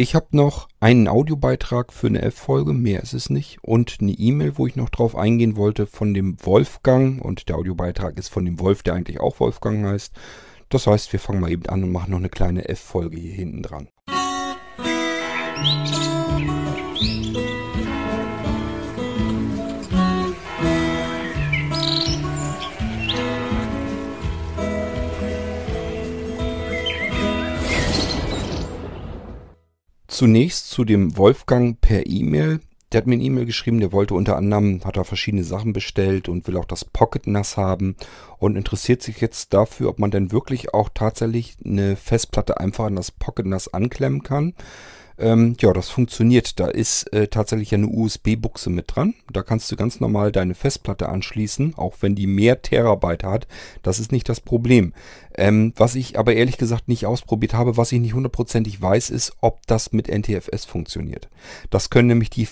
Ich habe noch einen Audiobeitrag für eine F-Folge, mehr ist es nicht, und eine E-Mail, wo ich noch drauf eingehen wollte von dem Wolfgang. Und der Audiobeitrag ist von dem Wolf, der eigentlich auch Wolfgang heißt. Das heißt, wir fangen mal eben an und machen noch eine kleine F-Folge hier hinten dran. Zunächst zu dem Wolfgang per E-Mail. Der hat mir eine E-Mail geschrieben, der wollte unter anderem, hat er verschiedene Sachen bestellt und will auch das Pocket NAS haben und interessiert sich jetzt dafür, ob man denn wirklich auch tatsächlich eine Festplatte einfach an das Pocket NAS anklemmen kann. Ähm, ja, das funktioniert. Da ist äh, tatsächlich eine USB-Buchse mit dran. Da kannst du ganz normal deine Festplatte anschließen, auch wenn die mehr Terabyte hat. Das ist nicht das Problem. Ähm, was ich aber ehrlich gesagt nicht ausprobiert habe, was ich nicht hundertprozentig weiß, ist, ob das mit NTFS funktioniert. Das können nämlich die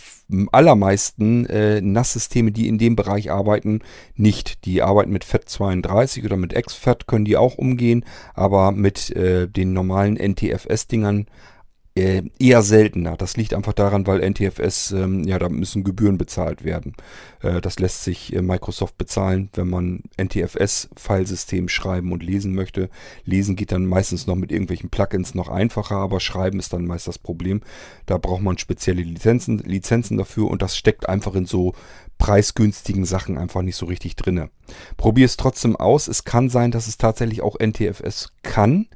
allermeisten äh, NAS-Systeme, die in dem Bereich arbeiten, nicht. Die arbeiten mit FAT32 oder mit XFAT, können die auch umgehen, aber mit äh, den normalen NTFS-Dingern eher seltener. Das liegt einfach daran, weil NTFS, ähm, ja, da müssen Gebühren bezahlt werden. Äh, das lässt sich äh, Microsoft bezahlen, wenn man NTFS-Filesystem schreiben und lesen möchte. Lesen geht dann meistens noch mit irgendwelchen Plugins noch einfacher, aber schreiben ist dann meist das Problem. Da braucht man spezielle Lizenzen, Lizenzen dafür und das steckt einfach in so preisgünstigen Sachen einfach nicht so richtig drinne. Probier es trotzdem aus. Es kann sein, dass es tatsächlich auch NTFS kann.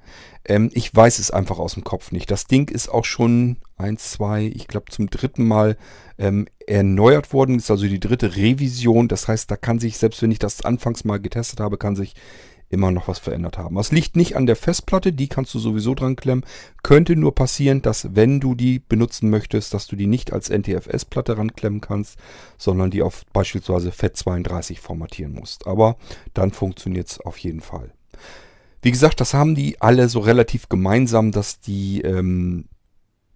Ähm, ich weiß es einfach aus dem Kopf nicht. Das Ding ist auch schon eins, zwei, ich glaube zum dritten Mal ähm, erneuert worden. Ist also die dritte Revision. Das heißt, da kann sich, selbst wenn ich das anfangs mal getestet habe, kann sich immer noch was verändert haben. Das liegt nicht an der Festplatte, die kannst du sowieso dran klemmen. Könnte nur passieren, dass wenn du die benutzen möchtest, dass du die nicht als NTFS-Platte ranklemmen kannst, sondern die auf beispielsweise FAT32 formatieren musst. Aber dann funktioniert es auf jeden Fall. Wie gesagt, das haben die alle so relativ gemeinsam, dass die ähm,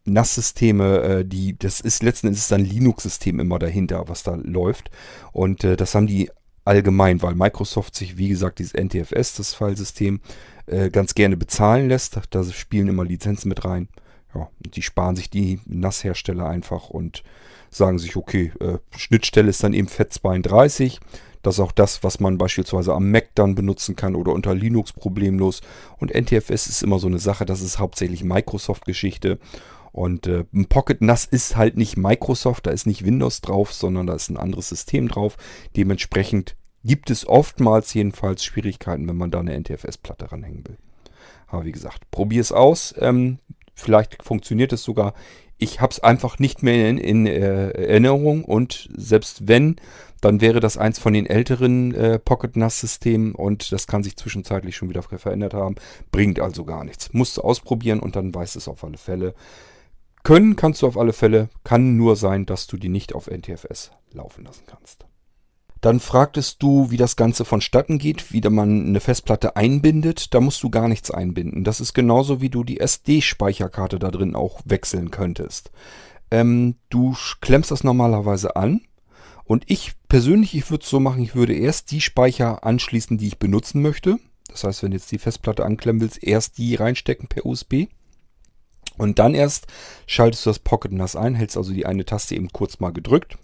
NAS-Systeme, äh, die, das ist letzten Endes ein Linux-System immer dahinter, was da läuft. Und äh, das haben die allgemein, weil Microsoft sich, wie gesagt, dieses NTFS, das Filesystem, äh, ganz gerne bezahlen lässt. Da spielen immer Lizenzen mit rein. Ja, die sparen sich die NAS-Hersteller einfach und sagen sich, okay, äh, Schnittstelle ist dann eben FAT32. Das ist auch das, was man beispielsweise am Mac dann benutzen kann oder unter Linux problemlos. Und NTFS ist immer so eine Sache, das ist hauptsächlich Microsoft-Geschichte. Und äh, ein Pocket NAS ist halt nicht Microsoft, da ist nicht Windows drauf, sondern da ist ein anderes System drauf. Dementsprechend gibt es oftmals jedenfalls Schwierigkeiten, wenn man da eine NTFS-Platte ranhängen will. Aber wie gesagt, probier es aus. Ähm, vielleicht funktioniert es sogar. Ich habe es einfach nicht mehr in, in äh, Erinnerung und selbst wenn, dann wäre das eins von den älteren äh, Pocket NAS-Systemen und das kann sich zwischenzeitlich schon wieder verändert haben. Bringt also gar nichts. Musst du ausprobieren und dann weißt es auf alle Fälle. Können kannst du auf alle Fälle, kann nur sein, dass du die nicht auf NTFS laufen lassen kannst. Dann fragtest du, wie das Ganze vonstatten geht, wie man eine Festplatte einbindet. Da musst du gar nichts einbinden. Das ist genauso, wie du die SD-Speicherkarte da drin auch wechseln könntest. Ähm, du klemmst das normalerweise an und ich persönlich, ich würde es so machen, ich würde erst die Speicher anschließen, die ich benutzen möchte. Das heißt, wenn du jetzt die Festplatte anklemmen willst, erst die reinstecken per USB. Und dann erst schaltest du das Pocket NAS ein, hältst also die eine Taste eben kurz mal gedrückt.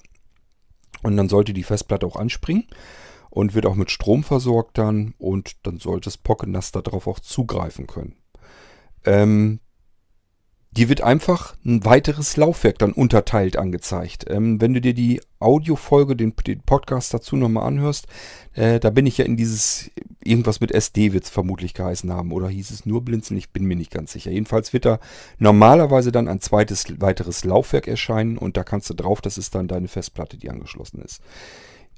Und dann sollte die Festplatte auch anspringen und wird auch mit Strom versorgt dann. Und dann sollte das Pocket NAS darauf auch zugreifen können. Ähm, die wird einfach ein weiteres Laufwerk dann unterteilt angezeigt. Ähm, wenn du dir die Audiofolge, den, den Podcast dazu nochmal anhörst, äh, da bin ich ja in dieses, irgendwas mit SD wird es vermutlich geheißen haben. Oder hieß es nur Blinzeln? Ich bin mir nicht ganz sicher. Jedenfalls wird da normalerweise dann ein zweites, weiteres Laufwerk erscheinen und da kannst du drauf, das ist dann deine Festplatte, die angeschlossen ist.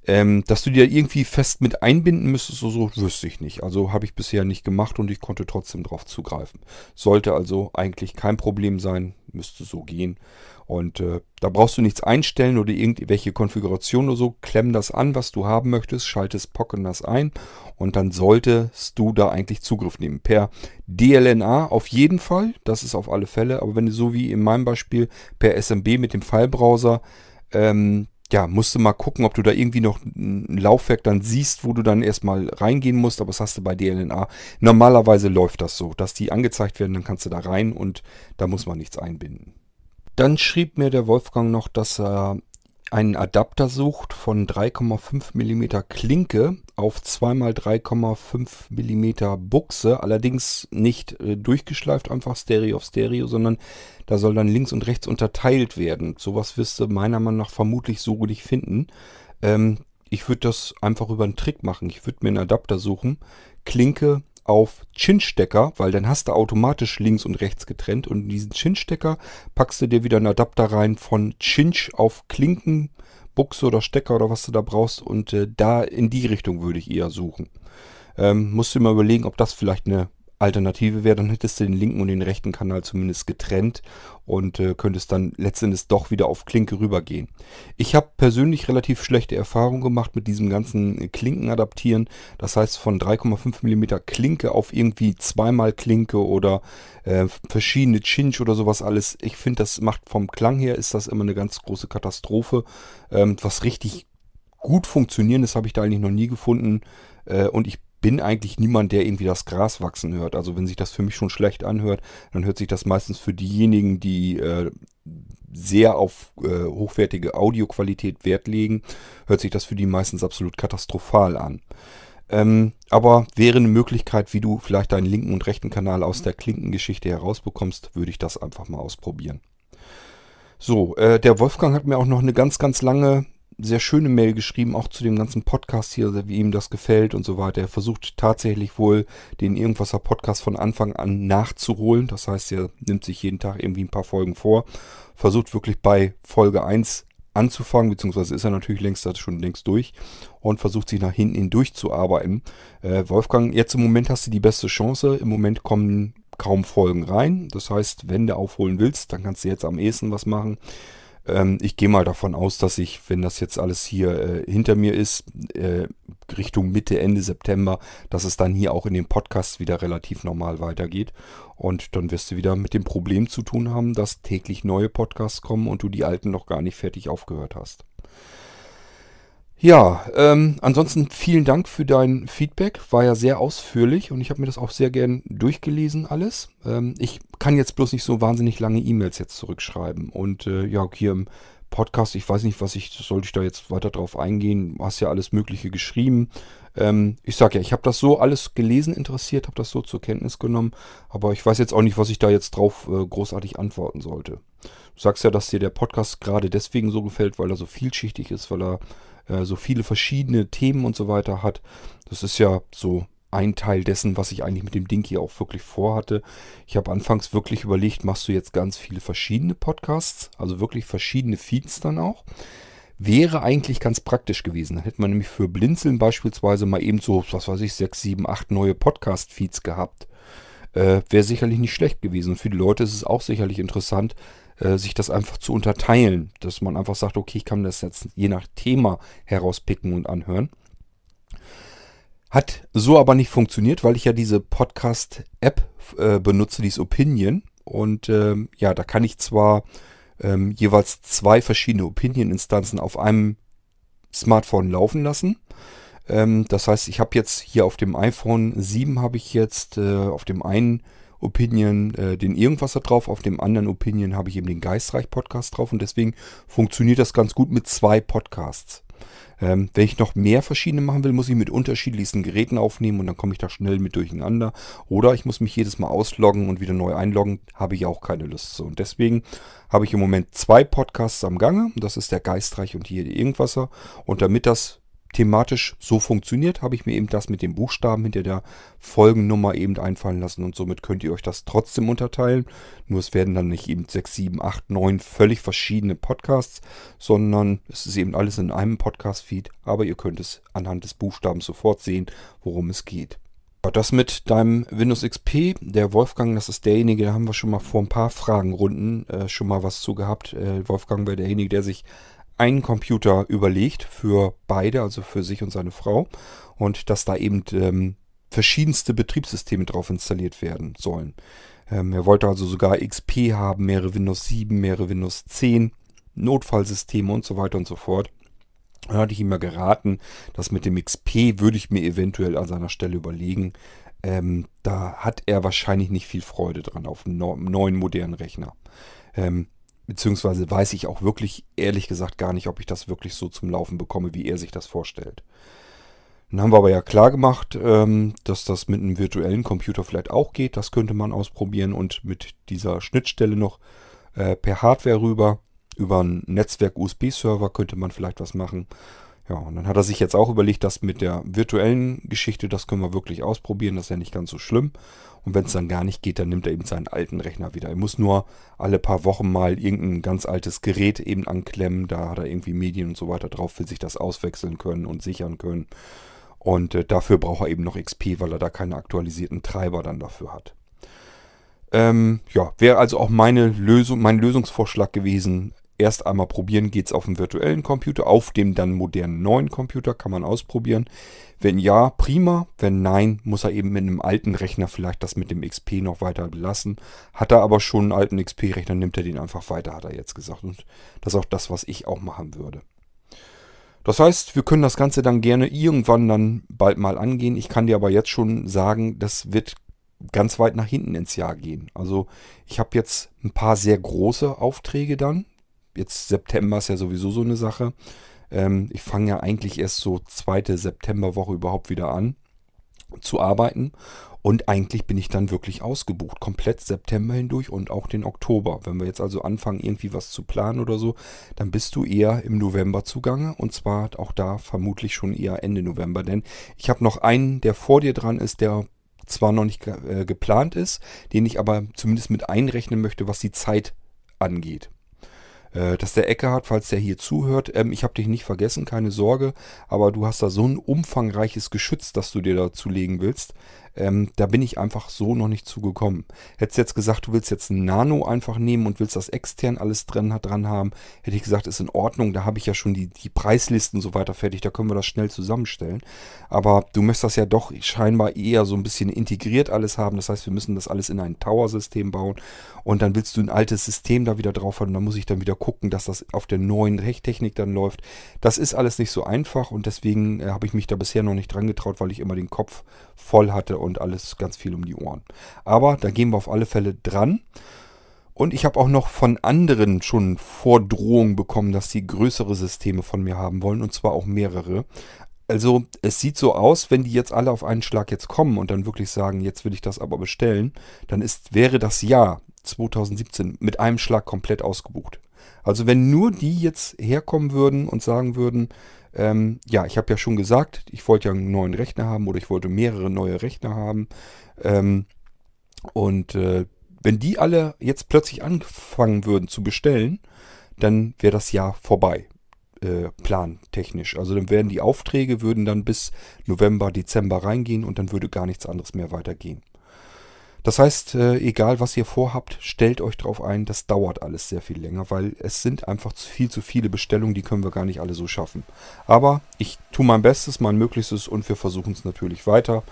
Ähm, dass du dir irgendwie fest mit einbinden müsstest, so, so wüsste ich nicht. Also habe ich bisher nicht gemacht und ich konnte trotzdem drauf zugreifen. Sollte also eigentlich kein Problem sein, müsste so gehen. Und äh, da brauchst du nichts einstellen oder irgendwelche Konfiguration oder so. Klemm das an, was du haben möchtest, schaltest Pocket ein und dann solltest du da eigentlich Zugriff nehmen. Per DLNA auf jeden Fall, das ist auf alle Fälle. Aber wenn du so wie in meinem Beispiel per SMB mit dem Filebrowser ähm, ja, musst du mal gucken, ob du da irgendwie noch ein Laufwerk dann siehst, wo du dann erstmal reingehen musst, aber das hast du bei DLNA. Normalerweise läuft das so, dass die angezeigt werden, dann kannst du da rein und da muss man nichts einbinden. Dann schrieb mir der Wolfgang noch, dass er einen Adapter sucht von 3,5 mm Klinke auf 2x3,5 mm Buchse, allerdings nicht äh, durchgeschleift, einfach Stereo auf Stereo, sondern da soll dann links und rechts unterteilt werden. Sowas wirst du meiner Meinung nach vermutlich so nicht finden. Ähm, ich würde das einfach über einen Trick machen. Ich würde mir einen Adapter suchen, Klinke auf Chinstecker, weil dann hast du automatisch links und rechts getrennt und in diesen Chinstecker packst du dir wieder einen Adapter rein von Chinch auf Klinken, Buchse oder Stecker oder was du da brauchst und äh, da in die Richtung würde ich eher suchen. Ähm, musst du mal überlegen, ob das vielleicht eine Alternative wäre, dann hättest du den linken und den rechten Kanal zumindest getrennt und äh, könntest dann letztendlich doch wieder auf Klinke rübergehen. Ich habe persönlich relativ schlechte Erfahrungen gemacht mit diesem ganzen Klinkenadaptieren. Das heißt von 3,5 mm Klinke auf irgendwie zweimal Klinke oder äh, verschiedene Chinch oder sowas alles. Ich finde, das macht vom Klang her ist das immer eine ganz große Katastrophe. Ähm, was richtig gut funktionieren, das habe ich da eigentlich noch nie gefunden. Äh, und ich bin eigentlich niemand, der irgendwie das Gras wachsen hört. Also wenn sich das für mich schon schlecht anhört, dann hört sich das meistens für diejenigen, die äh, sehr auf äh, hochwertige Audioqualität Wert legen, hört sich das für die meistens absolut katastrophal an. Ähm, aber wäre eine Möglichkeit, wie du vielleicht deinen linken und rechten Kanal aus der Klinkengeschichte herausbekommst, würde ich das einfach mal ausprobieren. So, äh, der Wolfgang hat mir auch noch eine ganz, ganz lange sehr schöne Mail geschrieben, auch zu dem ganzen Podcast hier, wie ihm das gefällt und so weiter. Er versucht tatsächlich wohl den Irgendwasser Podcast von Anfang an nachzuholen. Das heißt, er nimmt sich jeden Tag irgendwie ein paar Folgen vor, versucht wirklich bei Folge 1 anzufangen, beziehungsweise ist er natürlich längst das schon längst durch und versucht sich nach hinten hin durchzuarbeiten. Äh, Wolfgang, jetzt im Moment hast du die beste Chance. Im Moment kommen kaum Folgen rein. Das heißt, wenn du aufholen willst, dann kannst du jetzt am ehesten was machen. Ähm, ich gehe mal davon aus, dass ich, wenn das jetzt alles hier äh, hinter mir ist, äh, Richtung Mitte, Ende September, dass es dann hier auch in den Podcasts wieder relativ normal weitergeht. Und dann wirst du wieder mit dem Problem zu tun haben, dass täglich neue Podcasts kommen und du die alten noch gar nicht fertig aufgehört hast. Ja, ähm, ansonsten vielen Dank für dein Feedback. War ja sehr ausführlich und ich habe mir das auch sehr gern durchgelesen alles. Ähm, ich kann jetzt bloß nicht so wahnsinnig lange E-Mails jetzt zurückschreiben. Und äh, ja, hier im Podcast, ich weiß nicht, was ich, sollte ich da jetzt weiter drauf eingehen? Du hast ja alles Mögliche geschrieben. Ähm, ich sag ja, ich habe das so alles gelesen, interessiert, habe das so zur Kenntnis genommen, aber ich weiß jetzt auch nicht, was ich da jetzt drauf äh, großartig antworten sollte. Du sagst ja, dass dir der Podcast gerade deswegen so gefällt, weil er so vielschichtig ist, weil er äh, so viele verschiedene Themen und so weiter hat. Das ist ja so ein Teil dessen, was ich eigentlich mit dem Ding hier auch wirklich vorhatte. Ich habe anfangs wirklich überlegt, machst du jetzt ganz viele verschiedene Podcasts, also wirklich verschiedene Feeds dann auch. Wäre eigentlich ganz praktisch gewesen. Dann hätte man nämlich für Blinzeln beispielsweise mal eben so, was weiß ich, sechs, sieben, acht neue Podcast-Feeds gehabt. Äh, Wäre sicherlich nicht schlecht gewesen. Und für die Leute ist es auch sicherlich interessant, äh, sich das einfach zu unterteilen. Dass man einfach sagt, okay, ich kann das jetzt je nach Thema herauspicken und anhören. Hat so aber nicht funktioniert, weil ich ja diese Podcast-App äh, benutze, die ist Opinion. Und ähm, ja, da kann ich zwar ähm, jeweils zwei verschiedene Opinion-Instanzen auf einem Smartphone laufen lassen. Ähm, das heißt, ich habe jetzt hier auf dem iPhone 7 habe ich jetzt äh, auf dem einen Opinion äh, den Irgendwas da drauf, auf dem anderen Opinion habe ich eben den Geistreich Podcast drauf und deswegen funktioniert das ganz gut mit zwei Podcasts. Ähm, wenn ich noch mehr verschiedene machen will, muss ich mit unterschiedlichsten Geräten aufnehmen und dann komme ich da schnell mit durcheinander. Oder ich muss mich jedes Mal ausloggen und wieder neu einloggen, habe ich auch keine Lust zu. Und deswegen habe ich im Moment zwei Podcasts am Gange. Das ist der Geistreich und hier die Irgendwasser. Und damit das thematisch so funktioniert, habe ich mir eben das mit den Buchstaben hinter der Folgennummer eben einfallen lassen und somit könnt ihr euch das trotzdem unterteilen. Nur es werden dann nicht eben 6, 7, 8, 9 völlig verschiedene Podcasts, sondern es ist eben alles in einem Podcast-Feed, aber ihr könnt es anhand des Buchstabens sofort sehen, worum es geht. Das mit deinem Windows XP, der Wolfgang, das ist derjenige, da haben wir schon mal vor ein paar Fragenrunden äh, schon mal was zu gehabt. Äh, Wolfgang wäre derjenige, der sich einen Computer überlegt für beide, also für sich und seine Frau. Und dass da eben ähm, verschiedenste Betriebssysteme drauf installiert werden sollen. Ähm, er wollte also sogar XP haben, mehrere Windows 7, mehrere Windows 10, Notfallsysteme und so weiter und so fort. Da hatte ich ihm ja geraten, dass mit dem XP würde ich mir eventuell an seiner Stelle überlegen. Ähm, da hat er wahrscheinlich nicht viel Freude dran auf einem neuen modernen Rechner. Ähm, Beziehungsweise weiß ich auch wirklich, ehrlich gesagt, gar nicht, ob ich das wirklich so zum Laufen bekomme, wie er sich das vorstellt. Dann haben wir aber ja klar gemacht, ähm, dass das mit einem virtuellen Computer vielleicht auch geht. Das könnte man ausprobieren und mit dieser Schnittstelle noch äh, per Hardware rüber, über einen Netzwerk-USB-Server könnte man vielleicht was machen. Ja, und dann hat er sich jetzt auch überlegt, dass mit der virtuellen Geschichte, das können wir wirklich ausprobieren, das ist ja nicht ganz so schlimm. Und wenn es dann gar nicht geht, dann nimmt er eben seinen alten Rechner wieder. Er muss nur alle paar Wochen mal irgendein ganz altes Gerät eben anklemmen. Da hat er irgendwie Medien und so weiter drauf, will sich das auswechseln können und sichern können. Und äh, dafür braucht er eben noch XP, weil er da keine aktualisierten Treiber dann dafür hat. Ähm, ja, wäre also auch meine Lösung, mein Lösungsvorschlag gewesen. Erst einmal probieren, geht es auf dem virtuellen Computer, auf dem dann modernen neuen Computer, kann man ausprobieren. Wenn ja, prima. Wenn nein, muss er eben mit einem alten Rechner vielleicht das mit dem XP noch weiter belassen. Hat er aber schon einen alten XP-Rechner, nimmt er den einfach weiter, hat er jetzt gesagt. Und das ist auch das, was ich auch machen würde. Das heißt, wir können das Ganze dann gerne irgendwann dann bald mal angehen. Ich kann dir aber jetzt schon sagen, das wird ganz weit nach hinten ins Jahr gehen. Also ich habe jetzt ein paar sehr große Aufträge dann. Jetzt September ist ja sowieso so eine Sache. Ähm, ich fange ja eigentlich erst so zweite Septemberwoche überhaupt wieder an zu arbeiten. Und eigentlich bin ich dann wirklich ausgebucht, komplett September hindurch und auch den Oktober. Wenn wir jetzt also anfangen, irgendwie was zu planen oder so, dann bist du eher im November zugange und zwar auch da vermutlich schon eher Ende November. Denn ich habe noch einen, der vor dir dran ist, der zwar noch nicht äh, geplant ist, den ich aber zumindest mit einrechnen möchte, was die Zeit angeht äh, dass der Eckhardt, falls der hier zuhört, ähm, ich habe dich nicht vergessen, keine Sorge, aber du hast da so ein umfangreiches Geschütz, das du dir dazu legen willst. Ähm, da bin ich einfach so noch nicht zugekommen. Hättest jetzt gesagt, du willst jetzt ein Nano einfach nehmen und willst das extern alles dran, dran haben, hätte ich gesagt, ist in Ordnung. Da habe ich ja schon die, die Preislisten so weiter fertig. Da können wir das schnell zusammenstellen. Aber du möchtest das ja doch scheinbar eher so ein bisschen integriert alles haben. Das heißt, wir müssen das alles in ein Tower-System bauen. Und dann willst du ein altes System da wieder drauf haben. Dann muss ich dann wieder gucken, dass das auf der neuen Rechtechnik dann läuft. Das ist alles nicht so einfach und deswegen äh, habe ich mich da bisher noch nicht dran getraut, weil ich immer den Kopf voll hatte und alles ganz viel um die Ohren. Aber da gehen wir auf alle Fälle dran. Und ich habe auch noch von anderen schon Vordrohungen bekommen, dass sie größere Systeme von mir haben wollen und zwar auch mehrere. Also es sieht so aus, wenn die jetzt alle auf einen Schlag jetzt kommen und dann wirklich sagen, jetzt will ich das aber bestellen, dann ist, wäre das Jahr 2017 mit einem Schlag komplett ausgebucht. Also wenn nur die jetzt herkommen würden und sagen würden, ähm, ja, ich habe ja schon gesagt, ich wollte ja einen neuen Rechner haben oder ich wollte mehrere neue Rechner haben. Ähm, und äh, wenn die alle jetzt plötzlich anfangen würden zu bestellen, dann wäre das Jahr vorbei, äh, plantechnisch. Also dann wären die Aufträge würden dann bis November, Dezember reingehen und dann würde gar nichts anderes mehr weitergehen. Das heißt, äh, egal was ihr vorhabt, stellt euch darauf ein, das dauert alles sehr viel länger, weil es sind einfach viel zu viele Bestellungen, die können wir gar nicht alle so schaffen. Aber ich tue mein Bestes, mein Möglichstes und wir versuchen es natürlich weiter.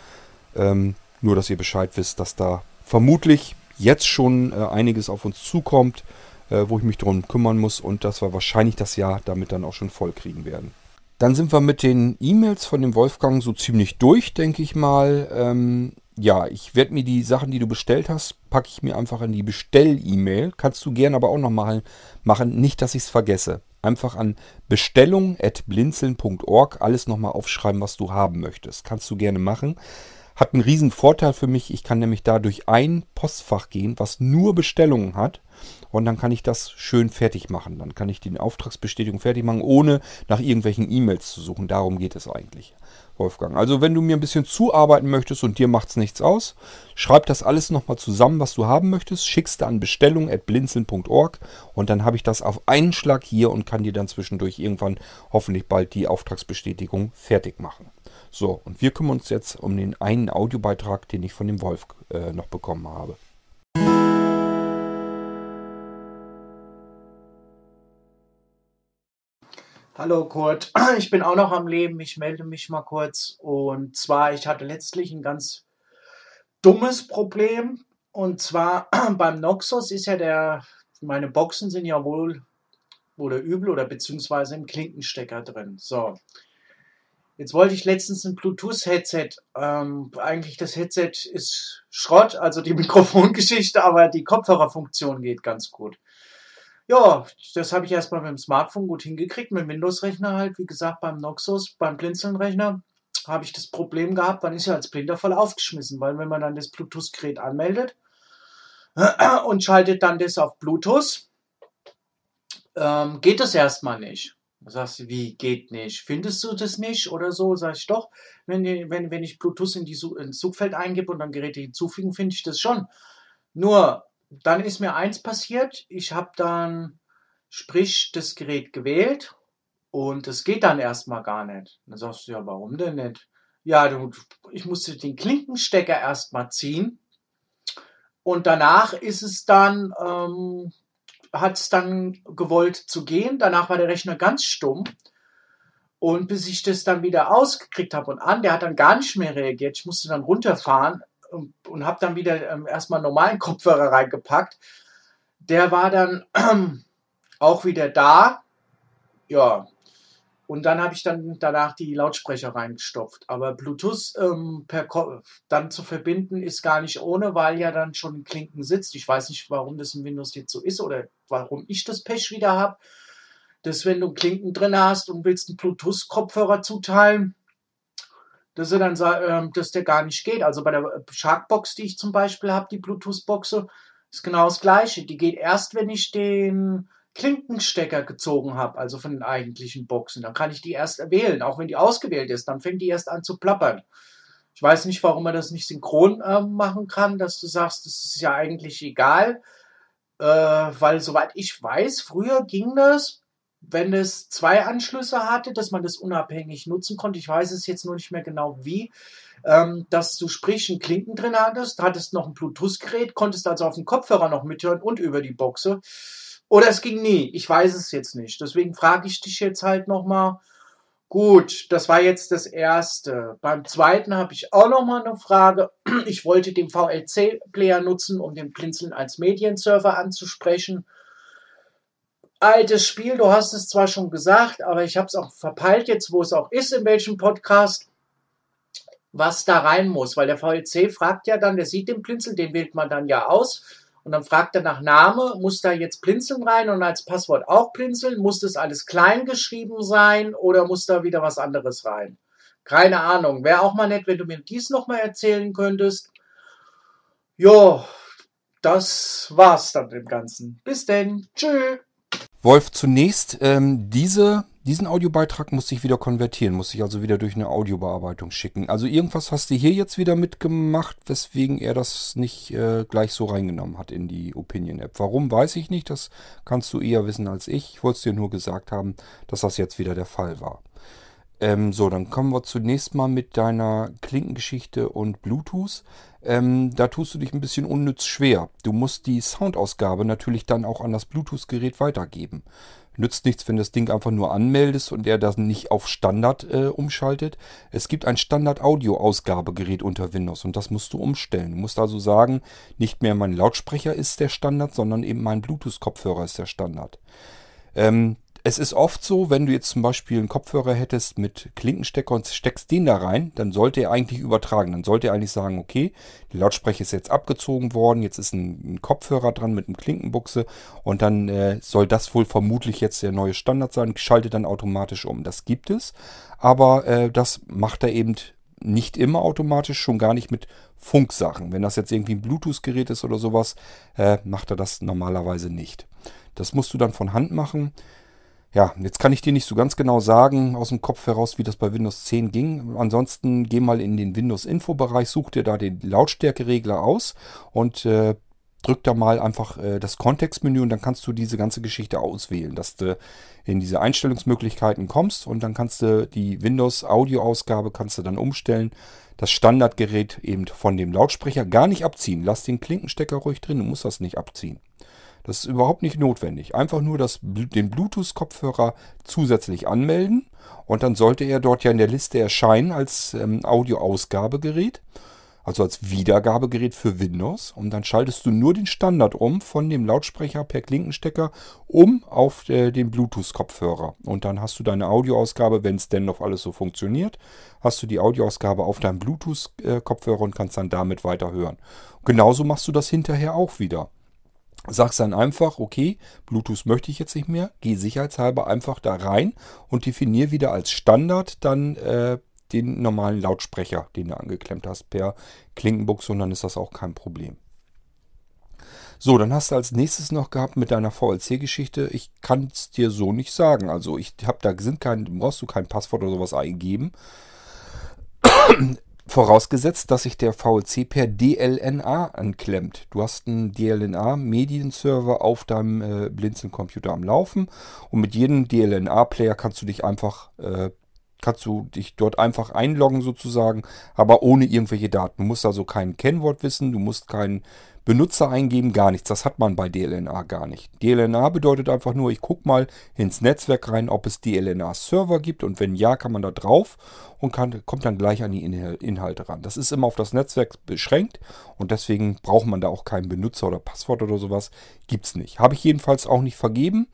Ähm, nur, dass ihr Bescheid wisst, dass da vermutlich jetzt schon äh, einiges auf uns zukommt, äh, wo ich mich darum kümmern muss und dass wir wahrscheinlich das Jahr damit dann auch schon voll kriegen werden. Dann sind wir mit den E-Mails von dem Wolfgang so ziemlich durch, denke ich mal. Ähm, ja, ich werde mir die Sachen, die du bestellt hast, packe ich mir einfach in die Bestell-E-Mail. Kannst du gerne aber auch noch mal machen, nicht, dass ich es vergesse. Einfach an bestellung.blinzeln.org alles nochmal aufschreiben, was du haben möchtest. Kannst du gerne machen. Hat einen riesen Vorteil für mich. Ich kann nämlich da durch ein Postfach gehen, was nur Bestellungen hat. Und dann kann ich das schön fertig machen. Dann kann ich die Auftragsbestätigung fertig machen, ohne nach irgendwelchen E-Mails zu suchen. Darum geht es eigentlich. Wolfgang. Also wenn du mir ein bisschen zuarbeiten möchtest und dir macht es nichts aus, schreib das alles nochmal zusammen, was du haben möchtest, schickst an bestellung.blinzeln.org und dann habe ich das auf einen Schlag hier und kann dir dann zwischendurch irgendwann hoffentlich bald die Auftragsbestätigung fertig machen. So, und wir kümmern uns jetzt um den einen Audiobeitrag, den ich von dem Wolf äh, noch bekommen habe. Hallo Kurt, ich bin auch noch am Leben. Ich melde mich mal kurz. Und zwar, ich hatte letztlich ein ganz dummes Problem. Und zwar beim Noxus ist ja der, meine Boxen sind ja wohl oder übel oder beziehungsweise im Klinkenstecker drin. So. Jetzt wollte ich letztens ein Bluetooth-Headset. Ähm, eigentlich das Headset ist Schrott, also die Mikrofongeschichte, aber die Kopfhörerfunktion geht ganz gut. Ja, das habe ich erstmal mit dem Smartphone gut hingekriegt, mit dem Windows-Rechner halt, wie gesagt, beim Noxus, beim Blinzeln-Rechner habe ich das Problem gehabt, man ist ja als Blinder voll aufgeschmissen, weil wenn man dann das Bluetooth-Gerät anmeldet und schaltet dann das auf Bluetooth, ähm, geht das erstmal nicht. Du, wie geht nicht? Findest du das nicht oder so? Sag ich doch, wenn, wenn, wenn ich Bluetooth in die ins Suchfeld eingebe und dann Geräte hinzufügen, finde ich das schon. Nur dann ist mir eins passiert, ich habe dann, sprich, das Gerät gewählt und es geht dann erstmal gar nicht. Dann sagst du, ja, warum denn nicht? Ja, du, ich musste den Klinkenstecker erstmal ziehen und danach ist es dann, ähm, hat es dann gewollt zu gehen. Danach war der Rechner ganz stumm. Und bis ich das dann wieder ausgekriegt habe und an, der hat dann gar nicht mehr reagiert. Ich musste dann runterfahren und, und habe dann wieder ähm, erstmal normalen Kopfhörer reingepackt. Der war dann ähm, auch wieder da. Ja. Und dann habe ich dann danach die Lautsprecher reingestopft. Aber Bluetooth ähm, per dann zu verbinden ist gar nicht ohne, weil ja dann schon Klinken sitzt. Ich weiß nicht, warum das im Windows jetzt so ist oder warum ich das Pech wieder habe. Dass wenn du Klinken drin hast und willst einen Bluetooth-Kopfhörer zuteilen, dass er dann äh, dass der gar nicht geht. Also bei der Sharkbox, die ich zum Beispiel habe, die Bluetooth-Boxe, ist genau das gleiche. Die geht erst, wenn ich den Klinkenstecker gezogen habe, also von den eigentlichen Boxen. Dann kann ich die erst wählen, auch wenn die ausgewählt ist. Dann fängt die erst an zu plappern. Ich weiß nicht, warum man das nicht synchron äh, machen kann, dass du sagst, das ist ja eigentlich egal. Äh, weil soweit ich weiß, früher ging das wenn es zwei Anschlüsse hatte, dass man das unabhängig nutzen konnte. Ich weiß es jetzt nur nicht mehr genau wie. Ähm, dass du sprich einen Klinken drin hattest, hattest noch ein Bluetooth-Gerät, konntest also auf dem Kopfhörer noch mithören und über die Boxe. Oder es ging nie. Ich weiß es jetzt nicht. Deswegen frage ich dich jetzt halt nochmal. Gut, das war jetzt das erste. Beim zweiten habe ich auch nochmal eine Frage. Ich wollte den VLC-Player nutzen, um den Blinzeln als Medienserver anzusprechen altes Spiel, du hast es zwar schon gesagt, aber ich habe es auch verpeilt jetzt, wo es auch ist, in welchem Podcast, was da rein muss, weil der VLC fragt ja dann, der sieht den Blinzeln, den wählt man dann ja aus und dann fragt er nach Name, muss da jetzt Blinzeln rein und als Passwort auch Blinzeln, muss das alles klein geschrieben sein oder muss da wieder was anderes rein? Keine Ahnung, wäre auch mal nett, wenn du mir dies nochmal erzählen könntest. Jo, das war's dann im Ganzen. Bis denn. Tschüss. Wolf, zunächst, ähm, diese, diesen Audiobeitrag muss ich wieder konvertieren, muss ich also wieder durch eine Audiobearbeitung schicken. Also irgendwas hast du hier jetzt wieder mitgemacht, weswegen er das nicht äh, gleich so reingenommen hat in die Opinion-App. Warum, weiß ich nicht, das kannst du eher wissen als ich. Ich wollte es dir nur gesagt haben, dass das jetzt wieder der Fall war. Ähm, so, dann kommen wir zunächst mal mit deiner Klinkengeschichte und Bluetooth. Ähm, da tust du dich ein bisschen unnütz schwer. Du musst die Soundausgabe natürlich dann auch an das Bluetooth-Gerät weitergeben. Nützt nichts, wenn das Ding einfach nur anmeldest und er das nicht auf Standard äh, umschaltet. Es gibt ein Standard-Audio-Ausgabegerät unter Windows und das musst du umstellen. Du musst also sagen, nicht mehr mein Lautsprecher ist der Standard, sondern eben mein Bluetooth-Kopfhörer ist der Standard. Ähm, es ist oft so, wenn du jetzt zum Beispiel einen Kopfhörer hättest mit Klinkenstecker und steckst den da rein, dann sollte er eigentlich übertragen. Dann sollte er eigentlich sagen, okay, die Lautsprecher ist jetzt abgezogen worden, jetzt ist ein, ein Kopfhörer dran mit einem Klinkenbuchse und dann äh, soll das wohl vermutlich jetzt der neue Standard sein, schaltet dann automatisch um. Das gibt es, aber äh, das macht er eben nicht immer automatisch, schon gar nicht mit Funksachen. Wenn das jetzt irgendwie ein Bluetooth-Gerät ist oder sowas, äh, macht er das normalerweise nicht. Das musst du dann von Hand machen. Ja, jetzt kann ich dir nicht so ganz genau sagen aus dem Kopf heraus, wie das bei Windows 10 ging. Ansonsten geh mal in den Windows-Info-Bereich, such dir da den Lautstärkeregler aus und äh, drück da mal einfach äh, das Kontextmenü und dann kannst du diese ganze Geschichte auswählen, dass du in diese Einstellungsmöglichkeiten kommst und dann kannst du die Windows-Audio-Ausgabe kannst du dann umstellen. Das Standardgerät eben von dem Lautsprecher gar nicht abziehen. Lass den Klinkenstecker ruhig drin, du musst das nicht abziehen. Das ist überhaupt nicht notwendig. Einfach nur das, den Bluetooth-Kopfhörer zusätzlich anmelden und dann sollte er dort ja in der Liste erscheinen als ähm, Audioausgabegerät, also als Wiedergabegerät für Windows. Und dann schaltest du nur den Standard um von dem Lautsprecher per Klinkenstecker um auf äh, den Bluetooth-Kopfhörer. Und dann hast du deine Audioausgabe, wenn es denn noch alles so funktioniert, hast du die Audioausgabe auf deinem Bluetooth-Kopfhörer und kannst dann damit weiter hören. Genauso machst du das hinterher auch wieder. Sagst dann einfach, okay, Bluetooth möchte ich jetzt nicht mehr, geh sicherheitshalber einfach da rein und definier wieder als Standard dann äh, den normalen Lautsprecher, den du angeklemmt hast per Klinkenbuchse und dann ist das auch kein Problem. So, dann hast du als nächstes noch gehabt mit deiner VLC-Geschichte. Ich kann es dir so nicht sagen. Also ich habe da sind kein, brauchst du kein Passwort oder sowas eingeben. Vorausgesetzt, dass sich der VLC per DLNA anklemmt. Du hast einen DLNA-Medienserver auf deinem äh, Blinzeln-Computer am Laufen und mit jedem DLNA-Player kannst du dich einfach äh, kannst du dich dort einfach einloggen sozusagen, aber ohne irgendwelche Daten. Du musst also kein Kennwort wissen, du musst keinen Benutzer eingeben, gar nichts. Das hat man bei DLNA gar nicht. DLNA bedeutet einfach nur, ich gucke mal ins Netzwerk rein, ob es DLNA-Server gibt und wenn ja, kann man da drauf und kann, kommt dann gleich an die Inhalte ran. Das ist immer auf das Netzwerk beschränkt und deswegen braucht man da auch keinen Benutzer oder Passwort oder sowas. Gibt es nicht. Habe ich jedenfalls auch nicht vergeben.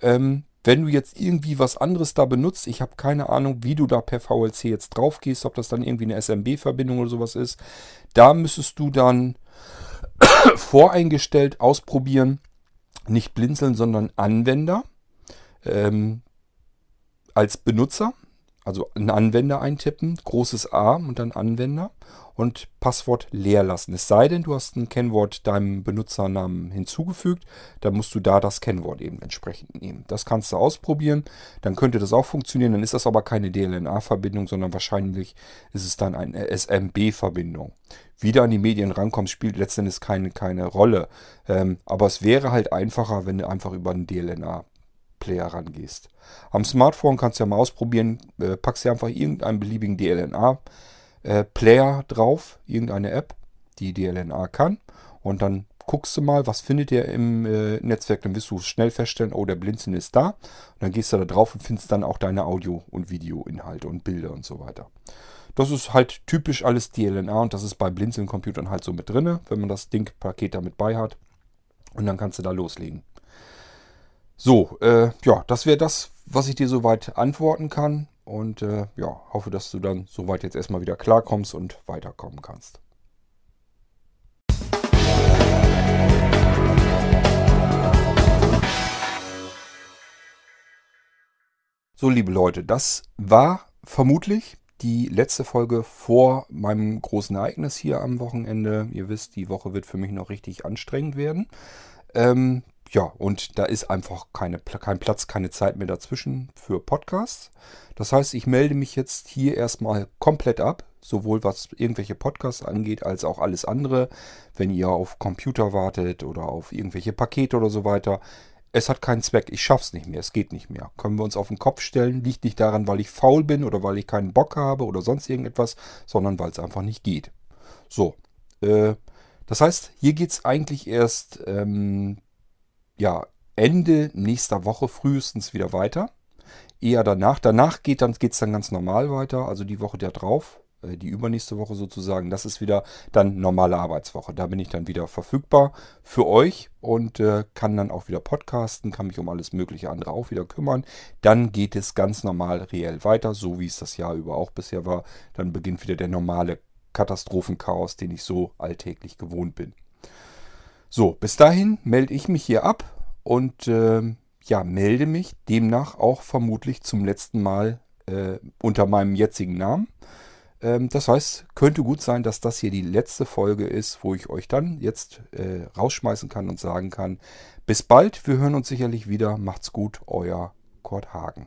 Ähm, wenn du jetzt irgendwie was anderes da benutzt, ich habe keine Ahnung, wie du da per VLC jetzt drauf gehst, ob das dann irgendwie eine SMB-Verbindung oder sowas ist, da müsstest du dann voreingestellt ausprobieren, nicht blinzeln, sondern Anwender ähm, als Benutzer, also einen Anwender eintippen, großes A und dann Anwender und Passwort leer lassen. Es sei denn, du hast ein Kennwort deinem Benutzernamen hinzugefügt, dann musst du da das Kennwort eben entsprechend nehmen. Das kannst du ausprobieren, dann könnte das auch funktionieren, dann ist das aber keine DLNA-Verbindung, sondern wahrscheinlich ist es dann eine SMB-Verbindung. Wieder an die Medien rankommst, spielt letztendlich keine, keine Rolle. Ähm, aber es wäre halt einfacher, wenn du einfach über einen DLNA Player rangehst. Am Smartphone kannst du ja mal ausprobieren, äh, packst dir einfach irgendeinen beliebigen DLNA äh, Player drauf, irgendeine App, die DLNA kann. Und dann guckst du mal, was findet ihr im äh, Netzwerk. Dann wirst du schnell feststellen, oh, der Blinzeln ist da. Und dann gehst du da drauf und findest dann auch deine Audio- und Videoinhalte und Bilder und so weiter. Das ist halt typisch alles DLNA und das ist bei Blinzeln-Computern halt so mit drin, wenn man das Ding-Paket damit bei hat. Und dann kannst du da loslegen. So, äh, ja, das wäre das, was ich dir soweit antworten kann. Und äh, ja, hoffe, dass du dann soweit jetzt erstmal wieder klarkommst und weiterkommen kannst. So, liebe Leute, das war vermutlich die letzte Folge vor meinem großen Ereignis hier am Wochenende. Ihr wisst, die Woche wird für mich noch richtig anstrengend werden. Ähm, ja, und da ist einfach keine, kein Platz, keine Zeit mehr dazwischen für Podcasts. Das heißt, ich melde mich jetzt hier erstmal komplett ab, sowohl was irgendwelche Podcasts angeht, als auch alles andere. Wenn ihr auf Computer wartet oder auf irgendwelche Pakete oder so weiter. Es hat keinen Zweck, ich schaff's nicht mehr, es geht nicht mehr. Können wir uns auf den Kopf stellen, liegt nicht daran, weil ich faul bin oder weil ich keinen Bock habe oder sonst irgendetwas, sondern weil es einfach nicht geht. So, äh, das heißt, hier geht's eigentlich erst ähm, ja, Ende nächster Woche frühestens wieder weiter. Eher danach. Danach geht dann, geht's dann ganz normal weiter, also die Woche der drauf, äh, die übernächste Woche sozusagen. Das ist wieder dann normale Arbeitswoche. Da bin ich dann wieder verfügbar für euch und äh, kann dann auch wieder podcasten, kann mich um alles mögliche andere auch wieder kümmern. Dann geht es ganz normal reell weiter, so wie es das Jahr über auch bisher war. Dann beginnt wieder der normale Katastrophenchaos, den ich so alltäglich gewohnt bin. So, bis dahin melde ich mich hier ab und äh, ja, melde mich demnach auch vermutlich zum letzten Mal äh, unter meinem jetzigen Namen. Ähm, das heißt, könnte gut sein, dass das hier die letzte Folge ist, wo ich euch dann jetzt äh, rausschmeißen kann und sagen kann, bis bald, wir hören uns sicherlich wieder. Macht's gut, euer Kurt Hagen.